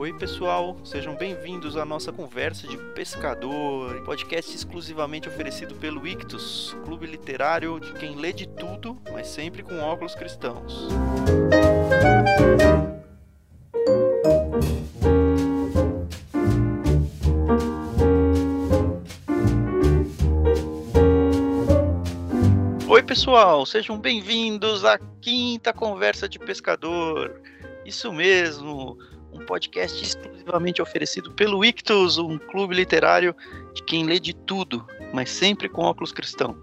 Oi, pessoal, sejam bem-vindos à nossa conversa de pescador, podcast exclusivamente oferecido pelo Ictus, clube literário de quem lê de tudo, mas sempre com óculos cristãos. Oi, pessoal, sejam bem-vindos à quinta conversa de pescador. Isso mesmo, podcast exclusivamente oferecido pelo Ictus, um clube literário de quem lê de tudo, mas sempre com óculos cristão.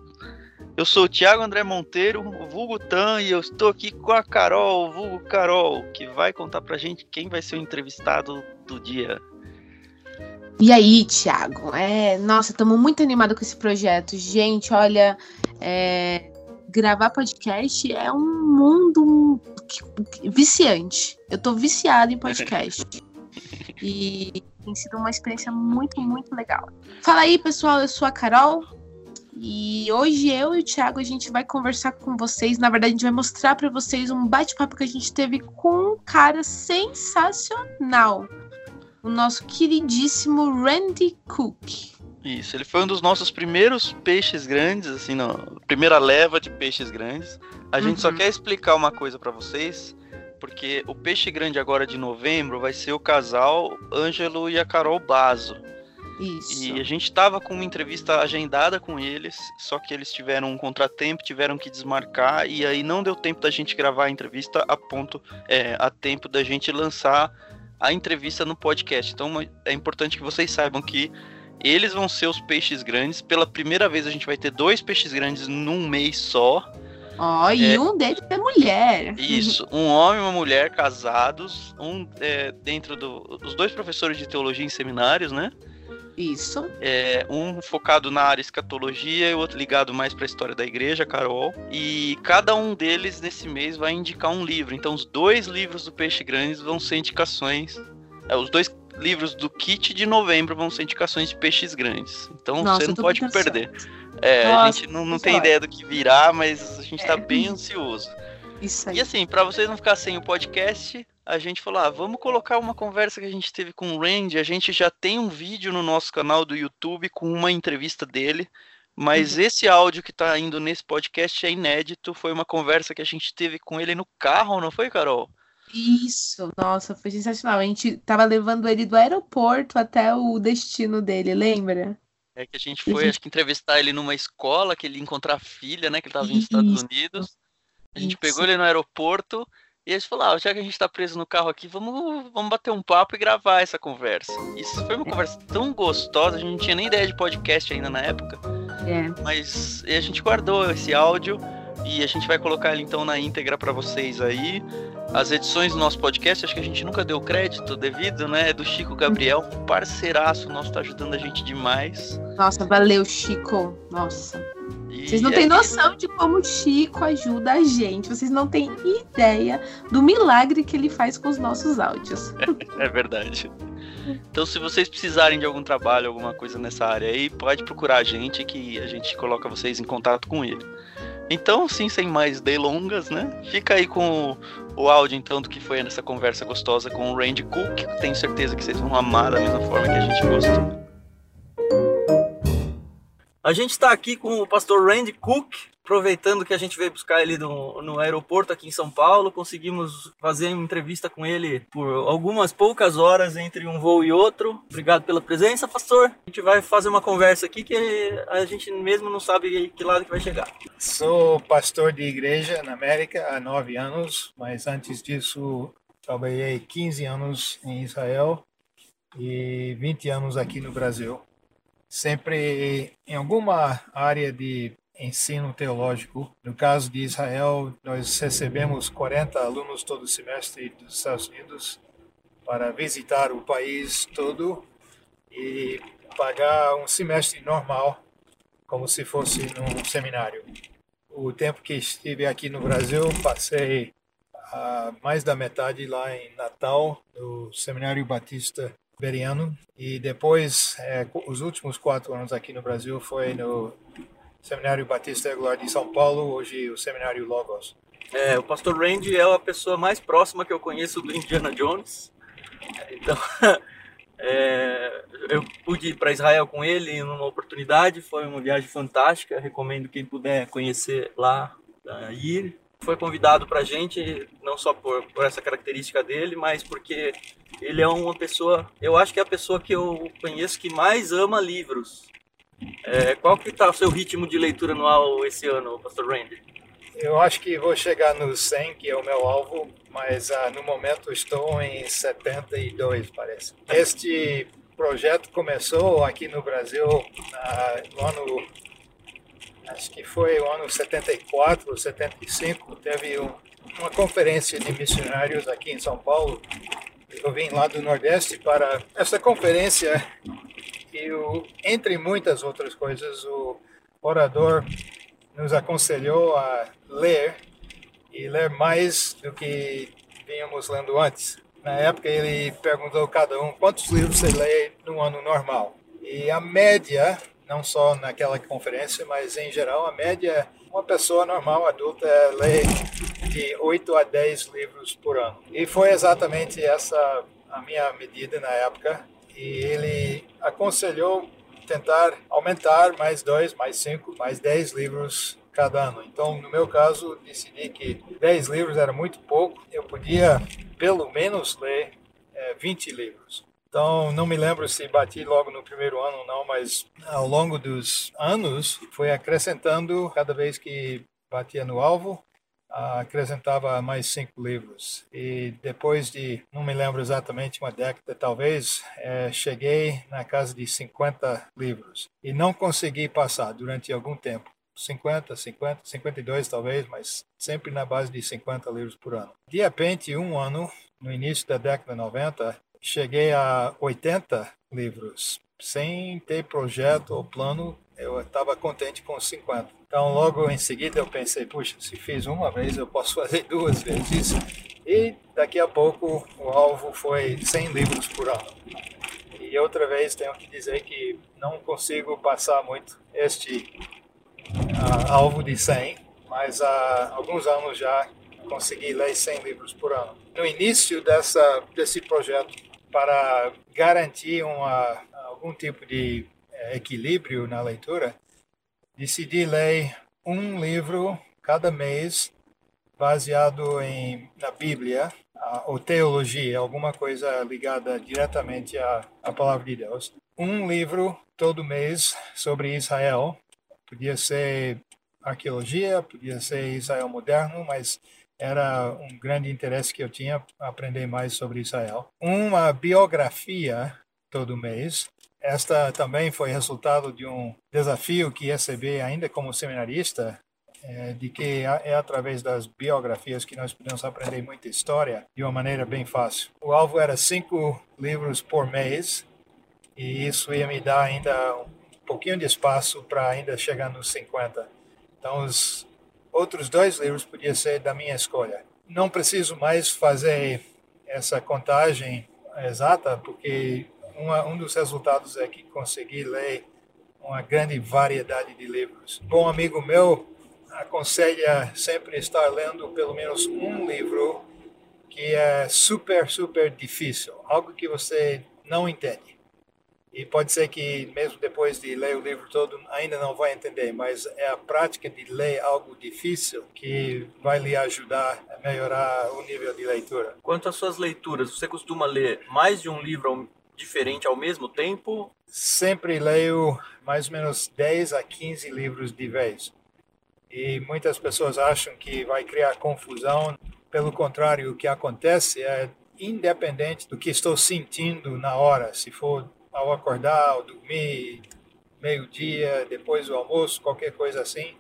Eu sou o Thiago André Monteiro, o vulgo Tan, e eu estou aqui com a Carol, o vulgo Carol, que vai contar pra gente quem vai ser o entrevistado do dia. E aí, Thiago? É, nossa, estamos muito animados com esse projeto. Gente, olha, é, gravar podcast é um mundo viciante. Eu tô viciada em podcast. e tem sido uma experiência muito, muito legal. Fala aí, pessoal, eu sou a Carol. E hoje eu e o Thiago a gente vai conversar com vocês. Na verdade, a gente vai mostrar para vocês um bate-papo que a gente teve com um cara sensacional. O nosso queridíssimo Randy Cook. Isso, ele foi um dos nossos primeiros peixes grandes, assim, na primeira leva de peixes grandes. A gente só Uhum. quer explicar uma coisa pra vocês, porque o peixe grande agora de novembro vai ser o casal Ângelo e a Carol Bazo. Isso. E a gente tava com uma entrevista agendada com eles, só que eles tiveram um contratempo, tiveram que desmarcar, e aí não deu tempo da gente gravar a entrevista a ponto, é, a tempo da gente lançar a entrevista no podcast. Então é importante que vocês saibam que eles vão ser os peixes grandes. Pela primeira vez a gente vai ter dois peixes grandes num mês só. Ó, e É. um deles é mulher. Isso, um homem e uma mulher casados, um é, dentro do. Os dois professores de teologia em seminários, né? Isso. É, um focado na área escatologia e o outro ligado mais para a história da igreja, Carol. E cada um deles nesse mês vai indicar um livro. Então os dois livros do Peixe Grandes vão ser indicações. é, os dois livros do kit de novembro vão ser indicações de peixes grandes. Então Nossa, você não pode perder. É, a Nossa, gente não, não tem ideia do que virá, mas a gente É. tá bem ansioso. Isso aí. E assim, pra vocês não ficar sem o podcast, a gente falou, ah, vamos colocar uma conversa que a gente teve com o Randy. A gente já tem um vídeo no nosso canal do YouTube com uma entrevista dele, mas Uhum. esse áudio que tá indo nesse podcast é inédito. Foi uma conversa que a gente teve com ele no carro, não foi, Carol? Isso, nossa, foi sensacional. A gente tava levando ele do aeroporto até o destino dele, lembra? É que a gente E a foi, gente- acho que entrevistar ele numa escola, que ele ia encontrar a filha, né? Que ele tava nos Estados. Unidos. A gente Isso. pegou ele no aeroporto e eles falaram, ah, já que a gente tá preso no carro aqui, vamos, vamos bater um papo e gravar essa conversa. Isso foi uma conversa tão gostosa, a gente não tinha nem ideia de podcast ainda na época, É. mas a gente guardou esse áudio e a gente vai colocar ele então na íntegra pra vocês aí. As edições do nosso podcast, acho que a gente nunca deu crédito devido, né? É do Chico Gabriel, parceiraço nosso, tá ajudando a gente demais. Nossa, valeu, Chico. Nossa. E Vocês não é têm noção de como o Chico ajuda a gente. Vocês não têm ideia do milagre que ele faz com os nossos áudios. É verdade. Então, se vocês precisarem de algum trabalho, alguma coisa nessa área aí, pode procurar a gente que a gente coloca vocês em contato com ele. Então, sim, sem mais delongas, né? Fica aí com o, áudio, então, do que foi nessa conversa gostosa com o Randy Cook. Tenho certeza que vocês vão amar da mesma forma que a gente gostou. A gente está aqui com o pastor Randy Cook, aproveitando que a gente veio buscar ele no, no aeroporto aqui em São Paulo, conseguimos fazer uma entrevista com ele por algumas poucas horas entre um voo e outro. Obrigado pela presença, pastor. A gente vai fazer uma conversa aqui que a gente mesmo não sabe que lado que vai chegar. Sou pastor de igreja na América há nove anos, mas antes disso trabalhei 15 anos em Israel e 20 anos aqui no Brasil. Sempre em alguma área de ensino teológico. No caso de Israel, nós recebemos 40 alunos todo semestre dos Estados Unidos para visitar o país todo e pagar um semestre normal, como se fosse num seminário. O tempo que estive aqui no Brasil, passei mais da metade lá em Natal, no Seminário Batista Beriano, e depois, eh, os últimos quatro anos aqui no Brasil foi no Seminário Batista Regular de São Paulo, hoje o Seminário Logos. É, o pastor Randy é a pessoa mais próxima que eu conheço do Indiana Jones. Então, é, eu pude ir para Israel com ele numa oportunidade, foi uma viagem fantástica. Recomendo quem puder conhecer lá, ir. Foi convidado para a gente, não só por, por essa característica dele, mas porque ele é uma pessoa, eu acho que é a pessoa que eu conheço que mais ama livros. É, qual que está o seu ritmo de leitura anual esse ano, Pastor Randy? Eu acho que vou chegar no 100, que é o meu alvo, mas uh, no momento estou em 72, parece. Este projeto começou aqui no Brasil uh, no ano, acho que foi o ano 74, 75, teve um, uma conferência de missionários aqui em São Paulo. Eu vim lá do Nordeste para essa conferência e, o, entre muitas outras coisas, o orador nos aconselhou a ler e ler mais do que vínhamos lendo antes. Na época ele perguntou a cada um quantos livros você lê no ano normal. E a média, não só naquela conferência, mas em geral, a média, uma pessoa normal, adulta, lê de 8 a 10 livros por ano. E foi exatamente essa a minha medida na época. E ele aconselhou tentar aumentar mais dois, mais cinco, mais dez livros cada ano. Então, no meu caso, decidi que 10 livros era muito pouco, eu podia pelo menos ler é, 20 livros. Então, não me lembro se bati logo no primeiro ano ou não, mas ao longo dos anos foi acrescentando cada vez que batia no alvo, acrescentava mais cinco livros. E depois de, não me lembro exatamente, uma década talvez, é, cheguei na casa de 50 livros. E não consegui passar durante algum tempo. 50, 50, 52 talvez, mas sempre na base de 50 livros por ano. De repente, um ano, no início da década 90, cheguei a 80 livros. Sem ter projeto ou plano, eu estava contente com 50. Então, logo em seguida, eu pensei, puxa, se fiz uma vez, eu posso fazer duas vezes isso. E daqui a pouco, o alvo foi 100 livros por ano. E outra vez, tenho que dizer que não consigo passar muito este uh, alvo de 100, mas há alguns anos já consegui ler 100 livros por ano. No início dessa, desse projeto, para garantir uma, algum tipo de eh, equilíbrio na leitura, decidi ler um livro cada mês baseado em na Bíblia ou teologia, alguma coisa ligada diretamente à, à palavra de Deus. Um livro todo mês sobre Israel Podia ser arqueologia, podia ser Israel moderno, mas era um grande interesse que eu tinha aprender mais sobre Israel. Uma biografia todo mês. Esta também foi resultado de um desafio que recebi ainda como seminarista, é, de que é através das biografias que nós podemos aprender muita história de uma maneira bem fácil. O alvo era cinco livros por mês e isso ia me dar ainda pouquinho de espaço para ainda chegar nos 50. Então, os outros dois livros podiam ser da minha escolha. Não preciso mais fazer essa contagem exata, porque uma, um dos resultados é que consegui ler uma grande variedade de livros. Bom amigo meu aconselha sempre estar lendo pelo menos um livro que é super, super difícil, algo que você não entende. E pode ser que, mesmo depois de ler o livro todo, ainda não vai entender, mas é a prática de ler algo difícil que vai lhe ajudar a melhorar o nível de leitura. Quanto às suas leituras, você costuma ler mais de um livro diferente ao mesmo tempo? Sempre leio mais ou menos 10 a 15 livros de vez. E muitas pessoas acham que vai criar confusão. Pelo contrário, o que acontece é independente do que estou sentindo na hora, se for ao acordar, ao dormir, meio-dia, depois do almoço, qualquer coisa assim,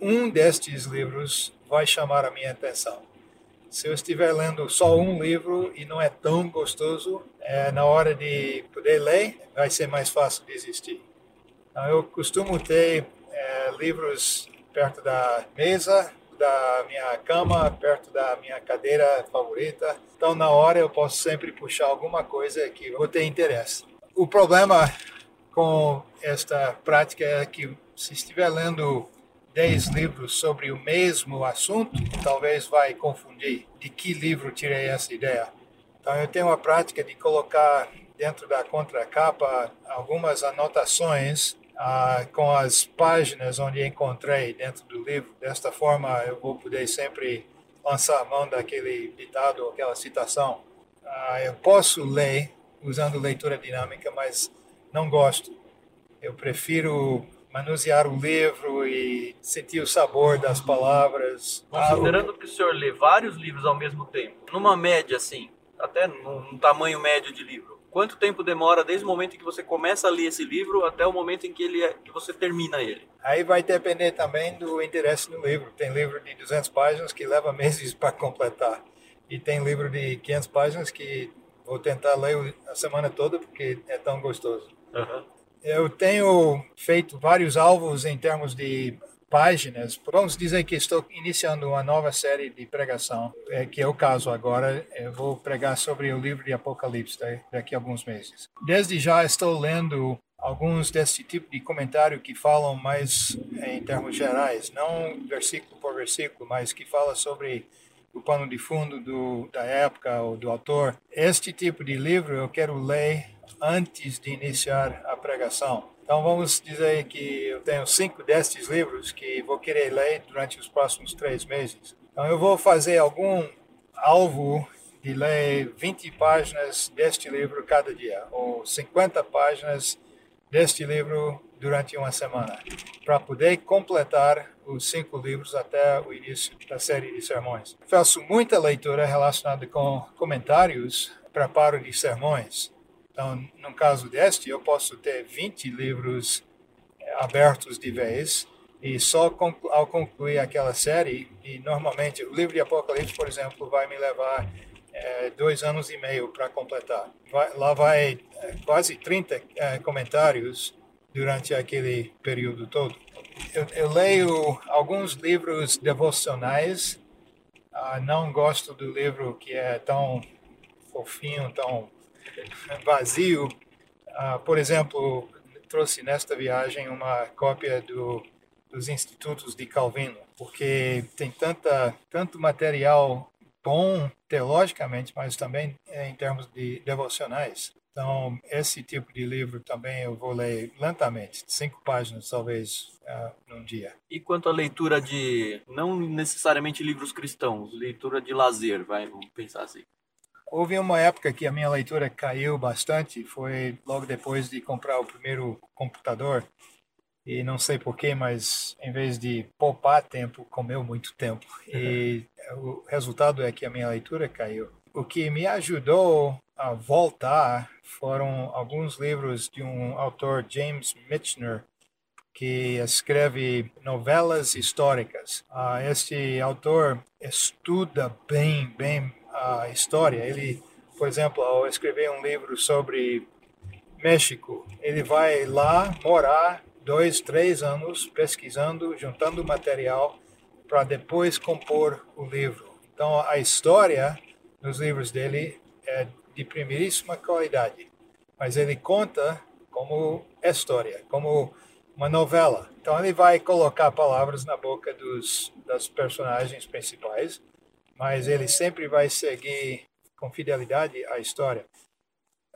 um destes livros vai chamar a minha atenção. Se eu estiver lendo só um livro e não é tão gostoso, é, na hora de poder ler, vai ser mais fácil desistir. Então, eu costumo ter é, livros perto da mesa, da minha cama, perto da minha cadeira favorita. Então, na hora, eu posso sempre puxar alguma coisa que vou ter interesse. O problema com esta prática é que se estiver lendo 10 livros sobre o mesmo assunto, talvez vai confundir de que livro tirei essa ideia. Então eu tenho a prática de colocar dentro da contracapa algumas anotações ah, com as páginas onde encontrei dentro do livro. Desta forma eu vou poder sempre lançar a mão daquele ditado ou aquela citação. Ah, eu posso ler usando leitura dinâmica, mas não gosto. Eu prefiro manusear o livro e sentir o sabor das palavras. Considerando que o senhor lê vários livros ao mesmo tempo, numa média assim, até num tamanho médio de livro, quanto tempo demora desde o momento em que você começa a ler esse livro até o momento em que, ele é, que você termina ele? Aí vai depender também do interesse no livro. Tem livro de 200 páginas que leva meses para completar. E tem livro de 500 páginas que vou tentar ler a semana toda porque é tão gostoso. Uhum. Eu tenho feito vários alvos em termos de páginas. Vamos dizer que estou iniciando uma nova série de pregação, é, que é o caso agora. Eu vou pregar sobre o livro de Apocalipse daqui a alguns meses. Desde já estou lendo alguns desse tipo de comentário que falam mais em termos gerais, não versículo por versículo, mas que fala sobre o pano de fundo do, da época ou do autor. Este tipo de livro eu quero ler antes de iniciar a pregação. Então vamos dizer que eu tenho cinco destes livros que vou querer ler durante os próximos três meses. Então eu vou fazer algum alvo de ler 20 páginas deste livro cada dia, ou 50 páginas deste livro durante uma semana, para poder completar os cinco livros até o início da série de sermões. Faço muita leitura relacionada com comentários, preparo de sermões. Então, no caso deste, eu posso ter 20 livros eh, abertos de vez e só ao concluir aquela série, e normalmente o livro de Apocalipse, por exemplo, vai me levar é, dois anos e meio para completar. Vai, lá vai é, quase 30 é, comentários durante aquele período todo. Eu, eu leio alguns livros devocionais. Ah, não gosto do livro que é tão fofinho, tão vazio. Ah, por exemplo, trouxe nesta viagem uma cópia do, dos Institutos de Calvino, porque tem tanta, tanto material bom teologicamente, mas também em termos de devocionais. Então, esse tipo de livro também eu vou ler lentamente, cinco páginas talvez uh, num dia. E quanto à leitura de, não necessariamente livros cristãos, leitura de lazer, vai, vamos pensar assim. Houve uma época que a minha leitura caiu bastante, foi logo depois de comprar o primeiro computador. E não sei porquê, mas em vez de poupar tempo, comeu muito tempo. E o resultado é que a minha leitura caiu. O que me ajudou a voltar foram alguns livros de um autor, James Michener, que escreve novelas históricas. Uh, este autor estuda bem, bem a história. Ele, por exemplo, ao escrever um livro sobre México, ele vai lá morar dois, três anos pesquisando, juntando material para depois compor o livro. Então, a história nos livros dele é de primeiríssima qualidade, mas ele conta como história, como uma novela. Então ele vai colocar palavras na boca dos das personagens principais, mas ele sempre vai seguir com fidelidade a história.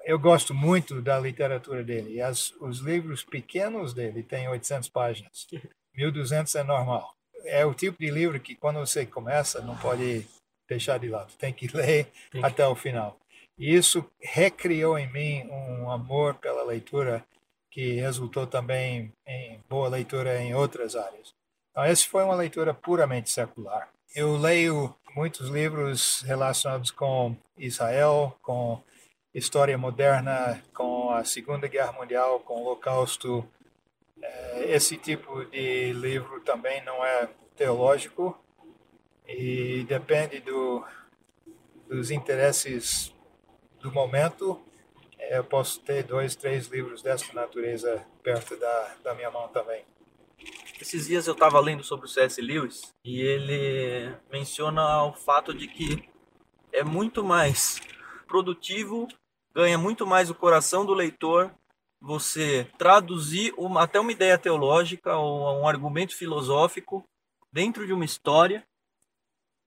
Eu gosto muito da literatura dele. As, os livros pequenos dele têm 800 páginas. 1200 é normal. É o tipo de livro que quando você começa não pode deixar de lado. Tem que ler até o final. E isso recriou em mim um amor pela leitura que resultou também em boa leitura em outras áreas. Então, essa foi uma leitura puramente secular. Eu leio muitos livros relacionados com Israel, com história moderna, com a Segunda Guerra Mundial, com o Holocausto. É, esse tipo de livro também não é teológico e depende do, dos interesses do momento, é, eu posso ter dois, três livros dessa natureza perto da, da minha mão também. Esses dias eu estava lendo sobre o C.S. Lewis e ele menciona o fato de que é muito mais produtivo, ganha muito mais o coração do leitor você traduzir uma, até uma ideia teológica ou um argumento filosófico dentro de uma história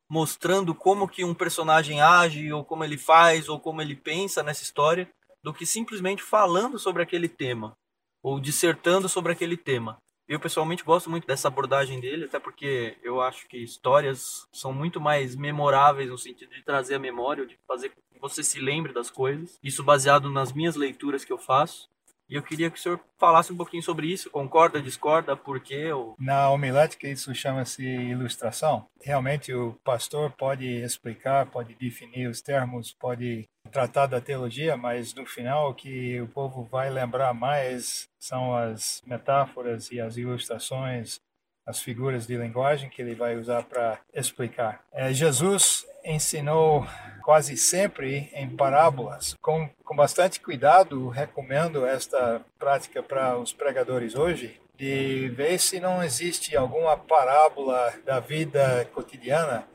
mostrando como que um personagem age, ou como ele faz, ou como ele pensa nessa história, do que simplesmente falando sobre aquele tema, ou dissertando sobre aquele tema. Eu pessoalmente gosto muito dessa abordagem dele, até porque eu acho que histórias são muito mais memoráveis no sentido de trazer a memória, de fazer com que você se lembre das coisas. Isso baseado nas minhas leituras que eu faço. E eu queria que o senhor falasse um pouquinho sobre isso. Concorda, discorda, por quê? Ou... Na homilética, isso chama-se ilustração. Realmente, o pastor pode explicar, pode definir os termos, pode tratar da teologia, mas no final, o que o povo vai lembrar mais são as metáforas e as ilustrações, as figuras de linguagem que ele vai usar para explicar. É, Jesus ensinou quase sempre em parábolas. Com, com bastante cuidado, recomendo esta prática para os pregadores hoje, de ver se não existe alguma parábola da vida cotidiana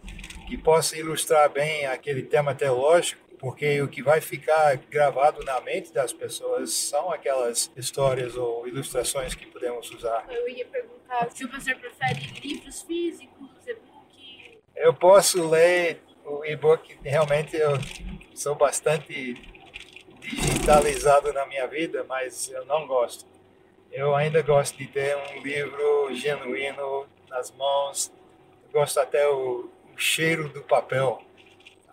que possa ilustrar bem aquele tema teológico, porque o que vai ficar gravado na mente das pessoas são aquelas histórias ou ilustrações que podemos usar. Eu ia perguntar se o professor prefere livros físicos, e-book. Eu posso ler o e-book realmente eu sou bastante digitalizado na minha vida, mas eu não gosto. Eu ainda gosto de ter um livro genuíno nas mãos. Eu gosto até o, o cheiro do papel.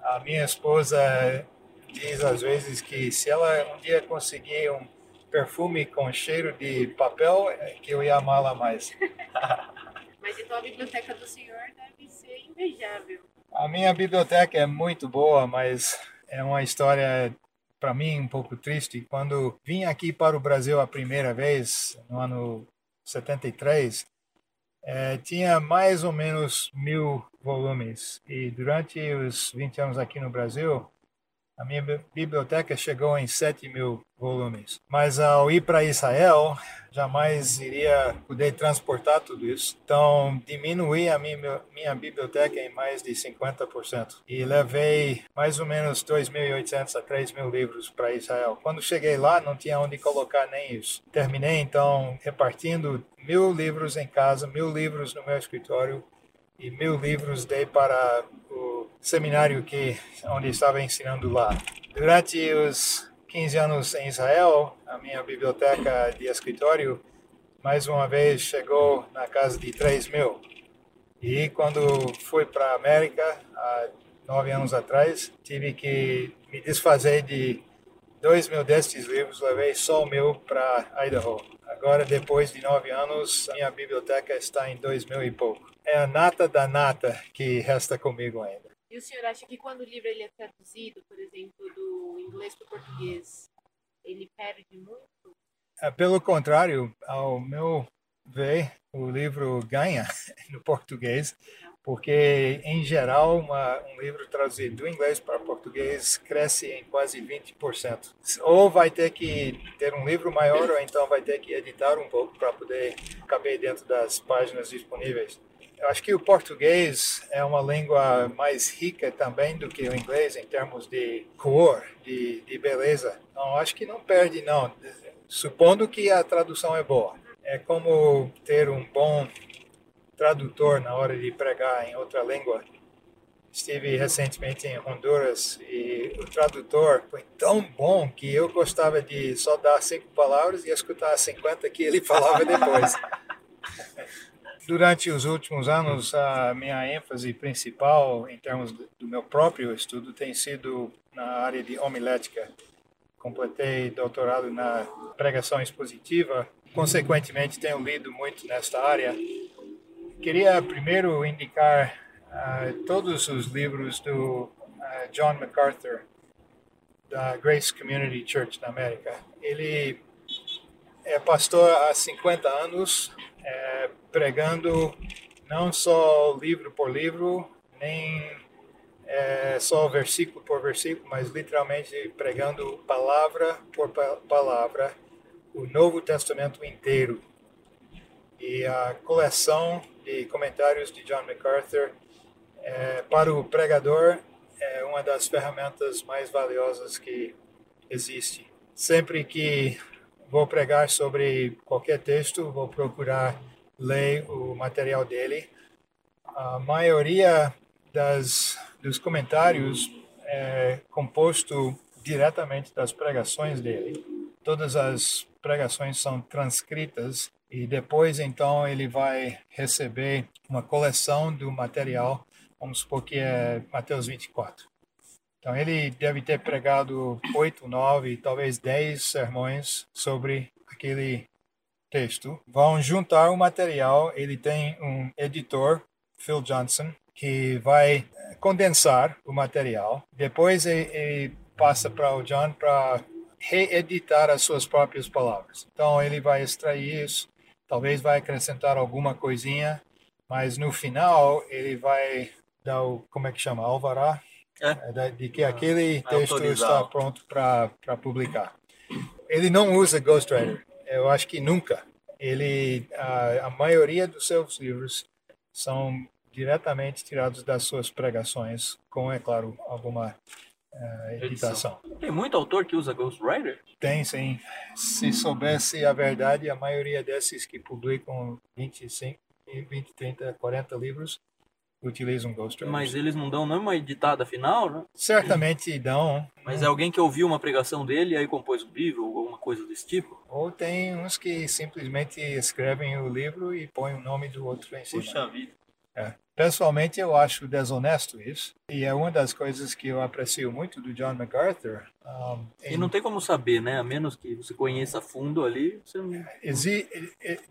A minha esposa diz às vezes que se ela um dia conseguir um perfume com cheiro de papel, é que eu ia amá-la mais. Mas então a biblioteca do senhor deve ser invejável. A minha biblioteca é muito boa, mas é uma história para mim um pouco triste. Quando vim aqui para o Brasil a primeira vez, no ano 73, é, tinha mais ou menos mil volumes. E durante os 20 anos aqui no Brasil, a minha biblioteca chegou em 7 mil volumes. Mas ao ir para Israel, jamais iria poder transportar tudo isso. Então, diminuí a minha, minha biblioteca em mais de 50%. E levei mais ou menos 2.800 a 3.000 livros para Israel. Quando cheguei lá, não tinha onde colocar nem isso. Terminei, então, repartindo mil livros em casa, mil livros no meu escritório e mil livros dei para o seminário que onde estava ensinando lá. Durante os 15 anos em Israel, a minha biblioteca de escritório mais uma vez chegou na casa de 3 mil. E quando fui para a América, há nove anos atrás, tive que me desfazer de dois mil destes livros, levei só o meu para Idaho. Agora, depois de nove anos, minha biblioteca está em dois mil e pouco. É a nata da nata que resta comigo ainda. E o senhor acha que quando o livro ele é traduzido, por exemplo, do inglês para o português, ele perde muito? É, pelo contrário, ao meu ver, o livro ganha no português, porque, em geral, uma, um livro traduzido do inglês para português cresce em quase 20%. Ou vai ter que ter um livro maior, ou então vai ter que editar um pouco para poder caber dentro das páginas disponíveis. Eu acho que o português é uma língua mais rica também do que o inglês em termos de cor, de, de beleza. Então, acho que não perde, não. Supondo que a tradução é boa. É como ter um bom tradutor na hora de pregar em outra língua. Estive recentemente em Honduras e o tradutor foi tão bom que eu gostava de só dar cinco palavras e escutar as 50 que ele falava depois. Durante os últimos anos, a minha ênfase principal em termos do meu próprio estudo tem sido na área de homilética. Completei doutorado na pregação expositiva, consequentemente tenho lido muito nesta área Queria primeiro indicar uh, todos os livros do uh, John MacArthur, da Grace Community Church na América. Ele é pastor há 50 anos, é, pregando não só livro por livro, nem é, só versículo por versículo, mas literalmente pregando palavra por palavra o Novo Testamento inteiro. E a coleção de comentários de John MacArthur é, para o pregador é uma das ferramentas mais valiosas que existe. Sempre que vou pregar sobre qualquer texto, vou procurar ler o material dele. A maioria das, dos comentários é composto diretamente das pregações dele. Todas as pregações são transcritas e depois então ele vai receber uma coleção do material, vamos supor que é Mateus 24. Então ele deve ter pregado oito, nove, talvez dez sermões sobre aquele texto. Vão juntar o material. Ele tem um editor, Phil Johnson, que vai condensar o material. Depois ele, ele passa para o John para reeditar as suas próprias palavras. Então ele vai extrair isso, talvez vai acrescentar alguma coisinha, mas no final ele vai dar o como é que chama alvará é. de que aquele texto está pronto para publicar. Ele não usa Ghostwriter, eu acho que nunca. Ele a, a maioria dos seus livros são diretamente tirados das suas pregações, com é claro alguma uh, editação. Tem muito autor que usa Ghostwriter? Tem, sim. Se soubesse a verdade, a maioria desses que publicam 25, 20, 30, 40 livros utilizam Ghostwriter. Mas eles não dão nenhuma editada final, né? Certamente dão. Mas é alguém que ouviu uma pregação dele e aí compôs um livro ou alguma coisa desse tipo? Ou tem uns que simplesmente escrevem o livro e põem o nome do outro em cima. Puxa vida. É. Pessoalmente, eu acho desonesto isso. E é uma das coisas que eu aprecio muito do John MacArthur. Um, e não tem como saber, né? A menos que você conheça a fundo ali. Você não... Exi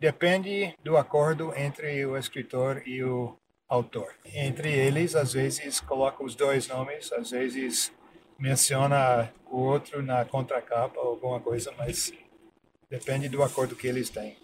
depende do acordo entre o escritor e o autor. Entre eles, às vezes, coloca os dois nomes, às vezes menciona o outro na contracapa ou alguma coisa, mas depende do acordo que eles têm.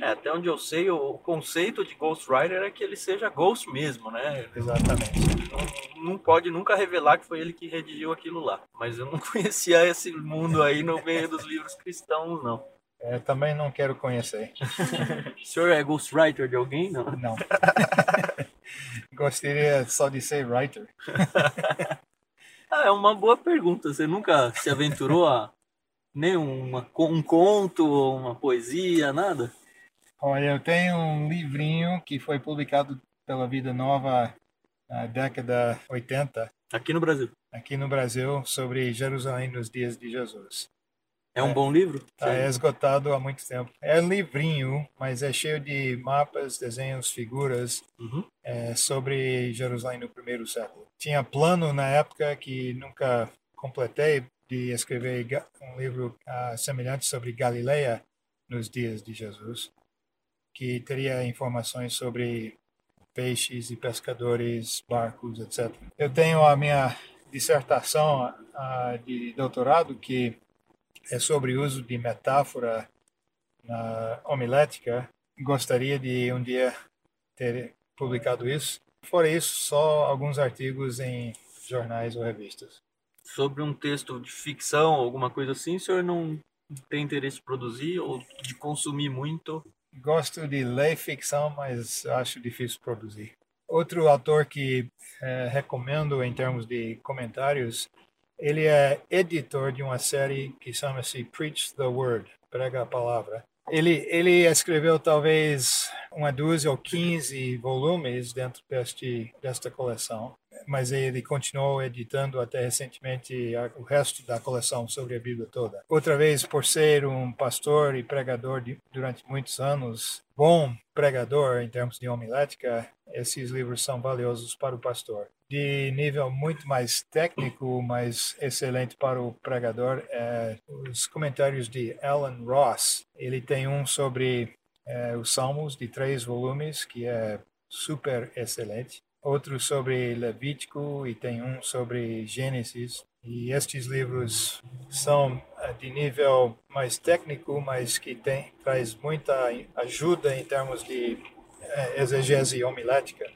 É, até onde eu sei, o conceito de Ghostwriter é que ele seja Ghost mesmo, né? Exatamente. Não, não, pode nunca revelar que foi ele que redigiu aquilo lá. Mas eu não conhecia esse mundo aí no meio dos livros cristãos, não. É, também não quero conhecer. o senhor é ghostwriter de alguém? Não. Não. Gostaria só de ser writer. ah, é uma boa pergunta. Você nunca se aventurou a nem uma, um conto, uma poesia, nada? Olha, eu tenho um livrinho que foi publicado pela Vida Nova na década 80. Aqui no Brasil? Aqui no Brasil, sobre Jerusalém nos dias de Jesus. É um é, bom livro? Está esgotado há muito tempo. É um livrinho, mas é cheio de mapas, desenhos, figuras uhum. é, sobre Jerusalém no primeiro século. Tinha plano na época que nunca completei de escrever um livro uh, semelhante sobre Galileia nos dias de Jesus que teria informações sobre peixes e pescadores, barcos, etc. Eu tenho a minha dissertação uh, de doutorado que é sobre o uso de metáfora na homilética. Gostaria de um dia ter publicado isso. Fora isso, só alguns artigos em jornais ou revistas. Sobre um texto de ficção, alguma coisa assim, o senhor não tem interesse de produzir ou de consumir muito? gosto de ler ficção, mas acho difícil produzir. Outro autor que é, recomendo em termos de comentários, ele é editor de uma série que chama-se Preach the Word, prega a palavra. Ele, ele escreveu talvez uma dúzia ou quinze volumes dentro deste, desta coleção mas ele continuou editando até recentemente o resto da coleção sobre a Bíblia toda. Outra vez, por ser um pastor e pregador de, durante muitos anos, bom pregador em termos de homilética, esses livros são valiosos para o pastor. De nível muito mais técnico, mas excelente para o pregador, é os comentários de Alan Ross. Ele tem um sobre é, os Salmos de três volumes, que é super excelente outro sobre Levítico e tem um sobre Gênesis. E estes livros são eh, de nível mais técnico, mas que tem, traz muita ajuda em termos de é, exegese homilética.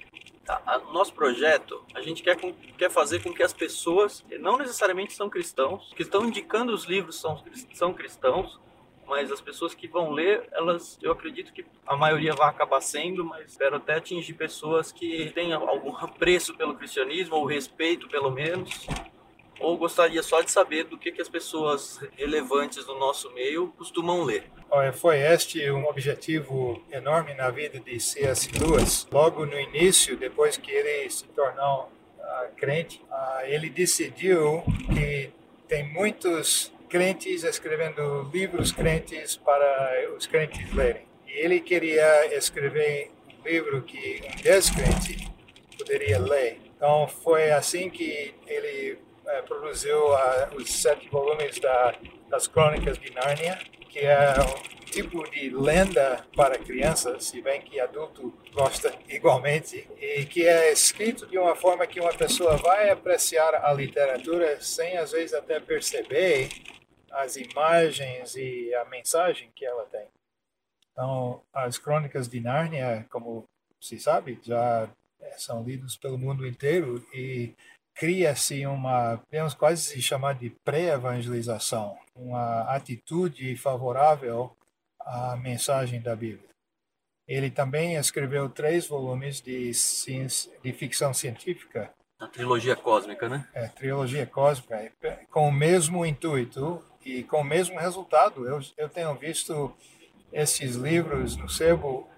Tá, nosso projeto, a gente quer, quer fazer com que as pessoas, que não necessariamente são cristãos, que estão indicando os livros são, são cristãos, mas as pessoas que vão ler, elas, eu acredito que a maioria vai acabar sendo, mas espero até atingir pessoas que tenham algum apreço pelo cristianismo ou respeito, pelo menos, ou gostaria só de saber do que, que as pessoas relevantes do nosso meio costumam ler? Foi este um objetivo enorme na vida de C.S. Lewis. Logo no início, depois que ele se tornou uh, crente, uh, ele decidiu que tem muitos crentes escrevendo livros crentes para os crentes lerem. E ele queria escrever um livro que um descrente poderia ler. Então foi assim que ele é, produziu uh, os sete volumes da, das Crônicas de Nárnia, que é um tipo de lenda para crianças, se bem que adulto gosta igualmente, e que é escrito de uma forma que uma pessoa vai apreciar a literatura sem às vezes até perceber as imagens e a mensagem que ela tem. Então, as Crônicas de Nárnia, como se sabe, já são lidos pelo mundo inteiro e cria-se uma, podemos quase se chamar de pré-evangelização, uma atitude favorável à mensagem da Bíblia. Ele também escreveu três volumes de, de ficção científica. A trilogia cósmica, né? É, trilogia cósmica, com o mesmo intuito e com o mesmo resultado. Eu, eu tenho visto esses livros no sebo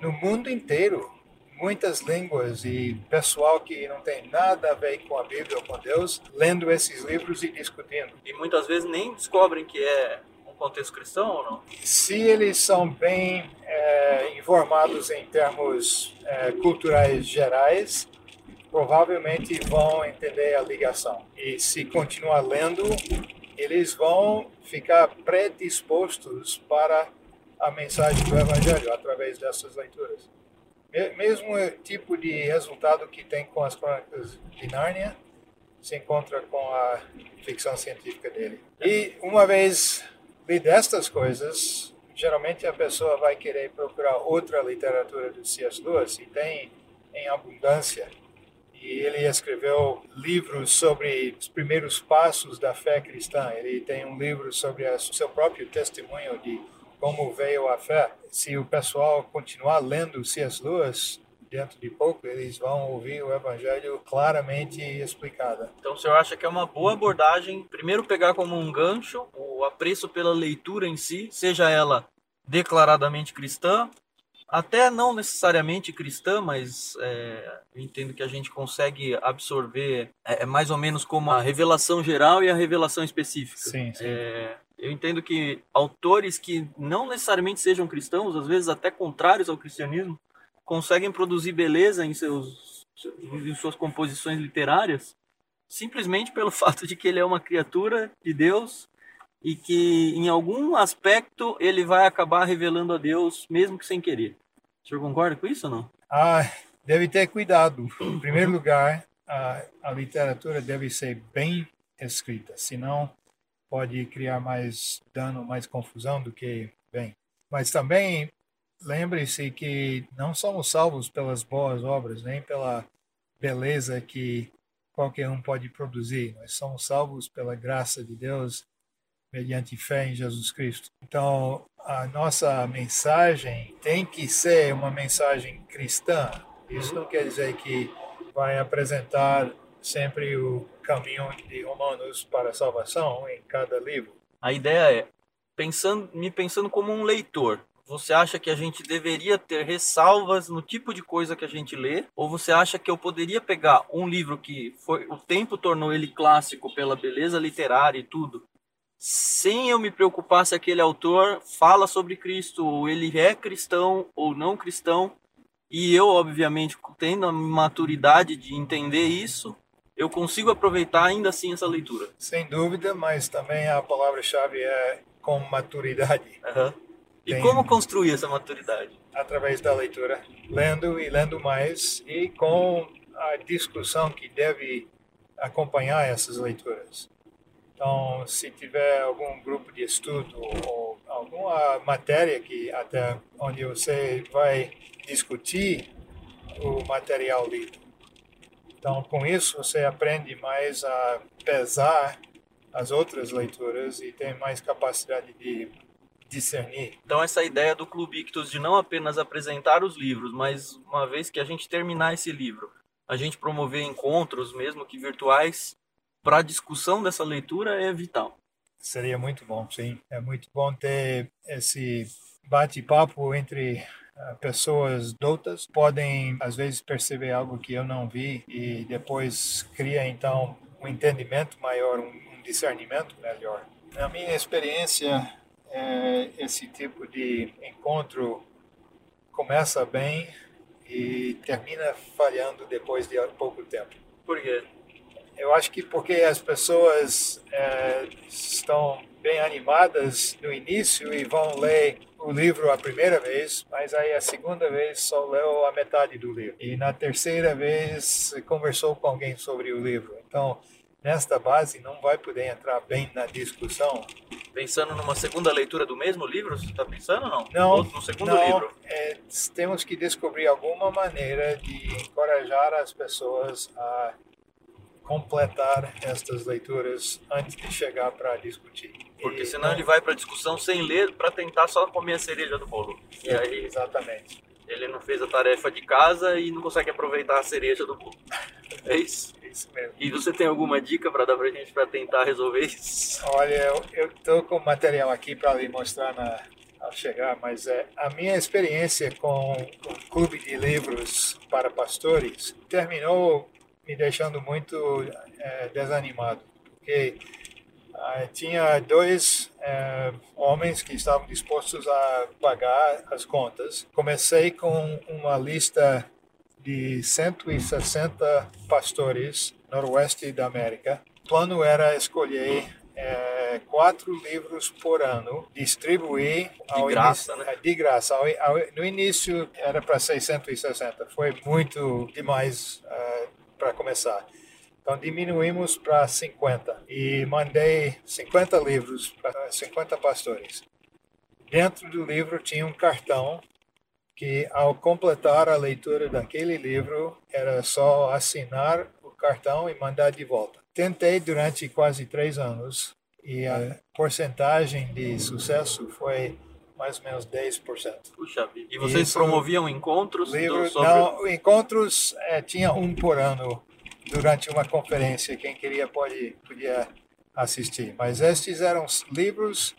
no mundo inteiro muitas línguas e pessoal que não tem nada a ver com a Bíblia ou com Deus, lendo esses livros e discutindo. E muitas vezes nem descobrem que é um contexto cristão ou não? Se eles são bem é, informados em termos é, culturais gerais, provavelmente vão entender a ligação. E se continuar lendo, eles vão ficar predispostos para a mensagem do Evangelho através dessas leituras. Mesmo tipo de resultado que tem com as crônicas de Nárnia, se encontra com a ficção científica dele. E uma vez lido estas coisas, geralmente a pessoa vai querer procurar outra literatura do C.S. Lewis, e tem em abundância. E ele escreveu livros sobre os primeiros passos da fé cristã. Ele tem um livro sobre o seu próprio testemunho de como veio a fé. Se o pessoal continuar lendo C.S. Lewis, dentro de pouco eles vão ouvir o evangelho claramente explicado. Então o senhor acha que é uma boa abordagem, primeiro pegar como um gancho o apreço pela leitura em si, seja ela declaradamente cristã, até não necessariamente cristã, mas é, eu entendo que a gente consegue absorver é, é, mais ou menos como a revelação geral e a revelação específica. Sim, sim. É, eu entendo que autores que não necessariamente sejam cristãos, às vezes até contrários ao cristianismo, conseguem produzir beleza em, seus, em suas composições literárias, simplesmente pelo fato de que ele é uma criatura de Deus e que em algum aspecto ele vai acabar revelando a Deus, mesmo que sem querer. O senhor concorda com isso ou não? Ah, deve ter cuidado. Em primeiro lugar, a, a literatura deve ser bem escrita, senão pode criar mais dano, mais confusão do que bem. Mas também lembre-se que não somos salvos pelas boas obras, nem pela beleza que qualquer um pode produzir. Nós somos salvos pela graça de Deus mediante fé em Jesus Cristo. Então, a nossa mensagem tem que ser uma mensagem cristã. Isso não quer dizer que vai apresentar sempre o caminho de Romanos para a salvação em cada livro. A ideia é, pensando, me pensando como um leitor, você acha que a gente deveria ter ressalvas no tipo de coisa que a gente lê? Ou você acha que eu poderia pegar um livro que foi o tempo tornou ele clássico pela beleza literária e tudo, sem eu me preocupar se aquele autor fala sobre Cristo, ou ele é cristão ou não cristão, e eu, obviamente, tendo a maturidade de entender isso, eu consigo aproveitar ainda assim essa leitura. Sem dúvida, mas também a palavra-chave é com maturidade. Uhum. E Tem, como construir essa maturidade? Através da leitura, lendo e lendo mais e com a discussão que deve acompanhar essas leituras. Então, se tiver algum grupo de estudo ou alguma matéria que até onde você vai discutir o material lido, então, com isso, você aprende mais a pesar as outras leituras e tem mais capacidade de discernir. Então, essa ideia do Clube Ictus de não apenas apresentar os livros, mas uma vez que a gente terminar esse livro, a gente promover encontros, mesmo que virtuais, para a discussão dessa leitura é vital. Seria muito bom, sim. É muito bom ter esse bate-papo entre pessoas doutas podem às vezes perceber algo que eu não vi e depois cria então um entendimento maior, um discernimento melhor. Na minha experiência, é, esse tipo de encontro começa bem e termina falhando depois de pouco tempo. Por quê? Eu acho que porque as pessoas é, estão bem animadas no início e vão ler o livro a primeira vez, mas aí a segunda vez só leu a metade do livro. E na terceira vez conversou com alguém sobre o livro. Então, nesta base, não vai poder entrar bem na discussão. Pensando numa segunda leitura do mesmo livro, você está pensando ou não? Não. No segundo não, livro? É, temos que descobrir alguma maneira de encorajar as pessoas a completar estas leituras antes de chegar para discutir. Porque E senão não- ele vai para a discussão sem ler para tentar só comer a cereja do bolo. E aí Exatamente. ele não fez a tarefa de casa e não consegue aproveitar a cereja do bolo. É isso. Isso mesmo. E você tem alguma dica para dar pra gente para tentar resolver isso? Olha, eu estou com material aqui para lhe mostrar na, ao chegar, mas é, a minha experiência com o clube de livros para pastores terminou me deixando muito é, desanimado, porque ah, tinha dois é, homens que estavam dispostos a pagar as contas. Comecei com uma lista de 160 pastores noroeste da América. O plano era escolher eh, quatro livros por ano, distribuir ao graça, né? eh, de graça. Ao- ao- no início era para 660, foi muito demais para começar. Então diminuímos para 50 e mandei 50 livros para 50 pastores. Dentro do livro tinha um cartão que ao completar a leitura daquele livro era só assinar o cartão e mandar de volta. Tentei durante quase três anos e a porcentagem de sucesso foi mais ou menos 10%. Puxa vida. E vocês Isso- promoviam encontros do- Livro, sobre... não, encontros eh, tinha um por ano durante uma conferência. Quem queria pode podia assistir. Mas estes eram os livros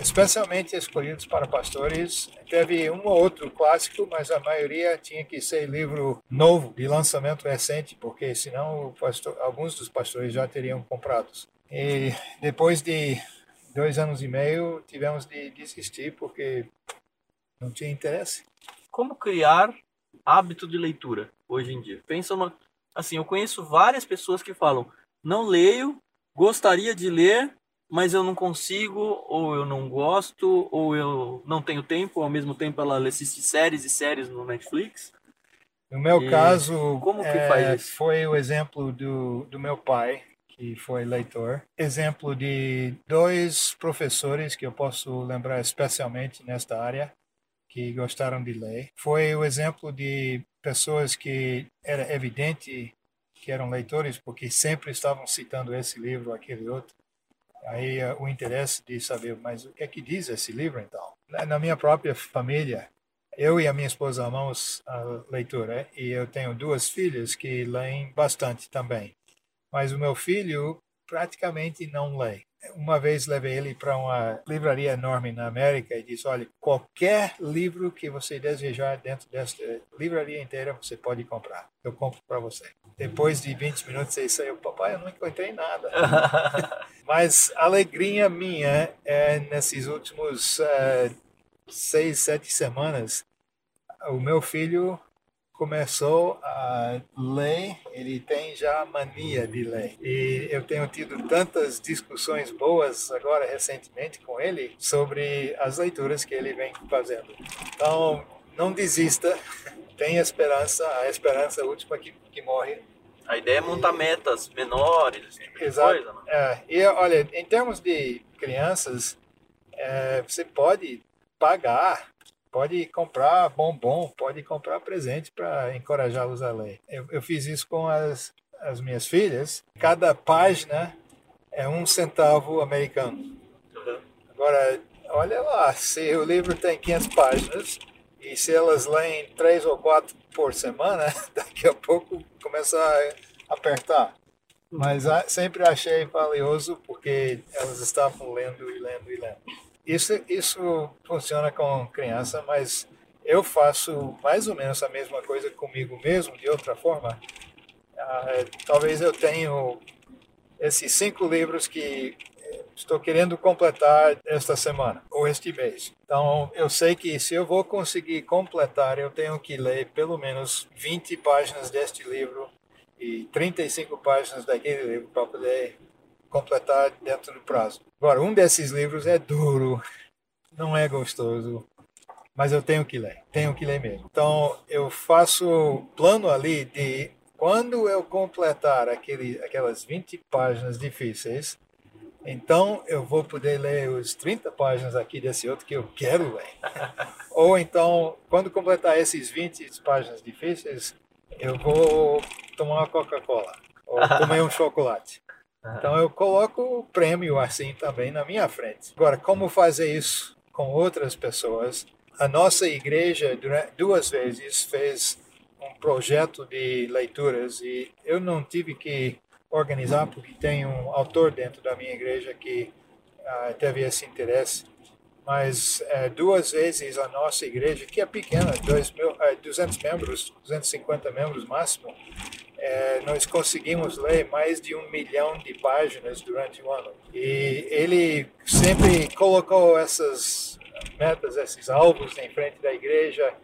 especialmente escolhidos para pastores. Teve um ou outro clássico, mas a maioria tinha que ser livro novo, de lançamento recente, porque senão pastor, alguns dos pastores já teriam comprados. E depois de dois anos e meio, tivemos de desistir porque não tinha interesse. Como criar hábito de leitura hoje em dia? Pensa uma... Assim, eu conheço várias pessoas que falam, não leio, gostaria de ler, mas eu não consigo, ou eu não gosto, ou eu não tenho tempo, ao mesmo tempo ela assiste séries e séries no Netflix. No meu E caso, como que é, faz isso? foi o exemplo do, do meu pai, que foi leitor. Exemplo de dois professores que eu posso lembrar especialmente nesta área, que gostaram de ler. Foi o exemplo de pessoas que era evidente que eram leitores, porque sempre estavam citando esse livro, aquele outro. Aí eh, o interesse de saber, mas o que é que diz esse livro então? Na- minha própria família, eu e a minha esposa amamos a leitura e eu tenho duas filhas que leem bastante também. Mas o meu filho praticamente não lê. Uma vez levei ele para uma livraria enorme na América e disse: Olha, qualquer livro que você desejar dentro desta livraria inteira você pode comprar. Eu compro para você. Depois de 20 minutos ele saiu: Papai, eu não encontrei nada. Mas a alegria minha é nesses últimos eh, seis, sete semanas, o meu filho começou a ler, ele tem já mania de ler. E eu tenho tido tantas discussões boas agora recentemente com ele sobre as leituras que ele vem fazendo. Então, não desista, tenha esperança, a esperança é a última que, que morre. A ideia é montar metas menores, tipo Exato. coisa, né? É, e olha, em termos de crianças, é, você pode pagar, pode comprar bombom, pode comprar presente para encorajá-los a ler. Eu, eu fiz isso com as, as minhas filhas. Cada página é um centavo americano. Agora, olha lá, se o livro tem 500 páginas e se elas leem três ou quatro por semana, daqui a pouco começa a apertar. mas ah, sempre achei valioso porque elas estavam lendo e lendo e lendo. Isso, isso funciona com criança, mas eu faço mais ou menos a mesma coisa comigo mesmo, de outra forma. Ah, talvez eu tenha esses cinco livros que estou querendo completar esta semana ou este mês. Então, eu sei que se eu vou conseguir completar, eu tenho que ler pelo menos 20 páginas deste livro e 35 páginas daquele livro para poder completar dentro do prazo. Agora, um desses livros é duro, não é gostoso, mas eu tenho que ler, tenho que ler mesmo. Então, eu faço plano ali de quando eu completar aquele, aquelas 20 páginas difíceis, então eu vou poder ler os 30 páginas aqui desse outro que eu quero ler. Ou então, quando completar esses 20 páginas difíceis, eu vou tomar uma Coca-Cola ou comer um chocolate. Então eu coloco o prêmio assim também na minha frente. Agora, como fazer isso com outras pessoas? A nossa igreja duas vezes fez um projeto de leituras e eu não tive que organizar, porque tem um autor dentro da minha igreja que uh, teve esse interesse. Mas uh, duas vezes a nossa igreja, que é pequena, mil, uh, eh, 200 membros, 250 membros máximo, nós conseguimos ler mais de um milhão de páginas durante o ano. E ele sempre colocou essas metas, esses alvos em frente da igreja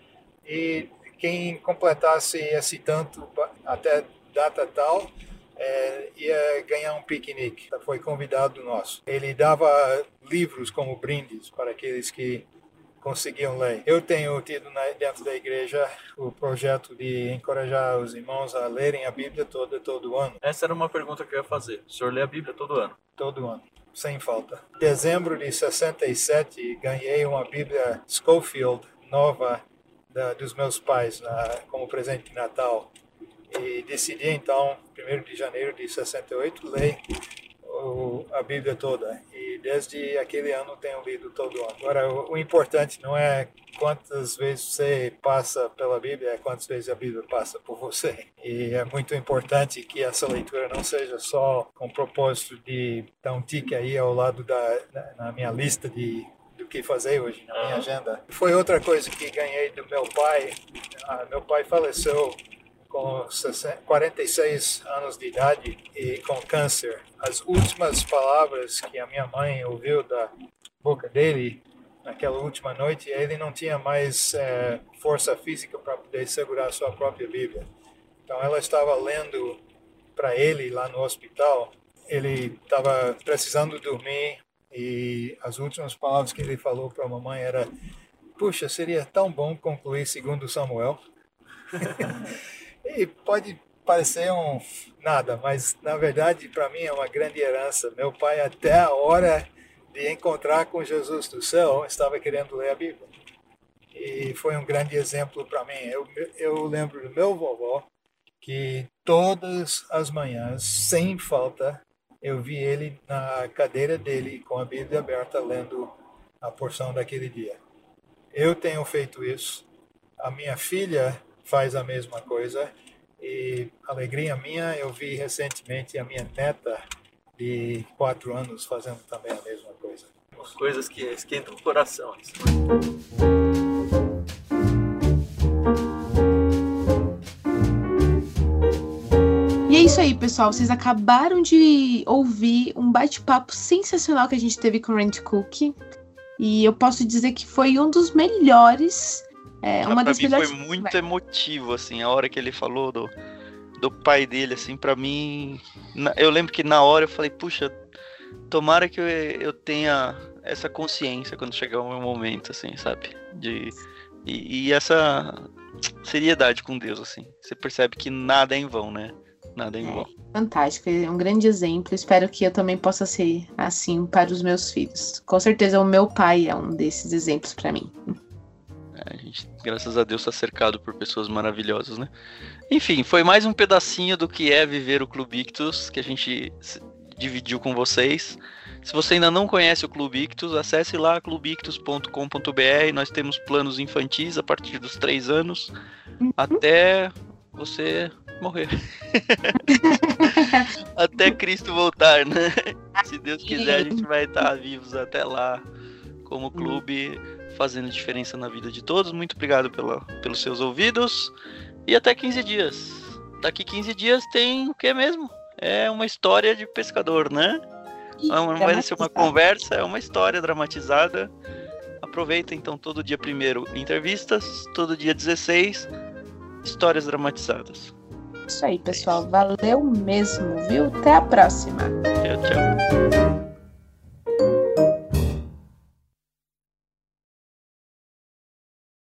e quem completasse esse tanto até data tal é, ia ganhar um piquenique. Foi convidado nosso. Ele dava livros como brindes para aqueles que conseguiam ler. Eu tenho tido na, dentro da igreja o projeto de encorajar os irmãos a lerem a Bíblia toda todo ano. Essa era uma pergunta que eu ia fazer. O senhor lê a Bíblia todo ano? Todo ano. Sem falta. Dezembro de 67, ganhei uma Bíblia Schofield nova da, dos meus pais na, como presente de Natal e decidi então, 1 de janeiro de 68, ler o, a Bíblia toda. E desde aquele ano tenho lido todo ano. Agora, o, o, importante não é quantas vezes você passa pela Bíblia, é quantas vezes a Bíblia passa por você. E é muito importante que essa leitura não seja só com o propósito de dar um tique aí ao lado da na minha lista de do que fazer hoje na minha agenda. Foi outra coisa que ganhei do meu pai. Ah, meu pai faleceu com 46 anos de idade e com câncer. As últimas palavras que a minha mãe ouviu da boca dele naquela última noite, ele não tinha mais é, força física para poder segurar sua própria Bíblia. Então ela estava lendo para ele lá no hospital. Ele estava precisando dormir e as últimas palavras que ele falou para a mamãe era: "Puxa, seria tão bom concluir segundo Samuel." Pode parecer um nada, mas na verdade para mim é uma grande herança. Meu pai até a hora de encontrar com Jesus do céu estava querendo ler a Bíblia. E foi um grande exemplo para mim. Eu, eu lembro do meu vovó que todas as manhãs, sem falta, eu vi ele na cadeira dele com a Bíblia aberta lendo a porção daquele dia. Eu tenho feito isso. A minha filha faz a mesma coisa. E alegria minha, eu vi recentemente a minha neta de quatro anos fazendo também a mesma coisa. Coisas que esquentam o coração. E é isso aí, pessoal. Vocês acabaram de ouvir um bate-papo sensacional que a gente teve com o Randy Cook. E eu posso dizer que foi um dos melhores é uma das mim melhores... foi muito emotivo, assim, a hora que ele falou do, do pai dele, assim, para mim. Eu lembro que na hora eu falei, puxa, tomara que eu, eu tenha essa consciência quando chegar o meu momento, assim, sabe? De, e, e, essa seriedade com Deus, assim. Você percebe que nada é em vão, né? Nada é em é, vão. Fantástico, é um grande exemplo. Espero que eu também possa ser assim para os meus filhos. Com certeza o meu pai é um desses exemplos para mim. A gente, graças a Deus, está cercado por pessoas maravilhosas, né? Enfim, foi mais um pedacinho do que é viver o Clube Ictus que a gente dividiu com vocês. Se você ainda não conhece o Clube Ictus, acesse lá clubeictus.com.br. Nós temos planos infantis a partir dos três anos até você morrer. até Cristo voltar, né? Se Deus quiser, a gente vai estar vivos até lá, como clube, fazendo diferença na vida de todos. Muito obrigado pela, pelos seus ouvidos. E até 15 dias. Daqui 15 dias tem o que mesmo? É uma história de pescador, né? Não vai ser uma conversa, é uma história dramatizada. Aproveita então todo dia primeiro entrevistas, todo dia 16 histórias dramatizadas. Isso aí, pessoal. Valeu mesmo, viu? Até a próxima. Tchau, tchau.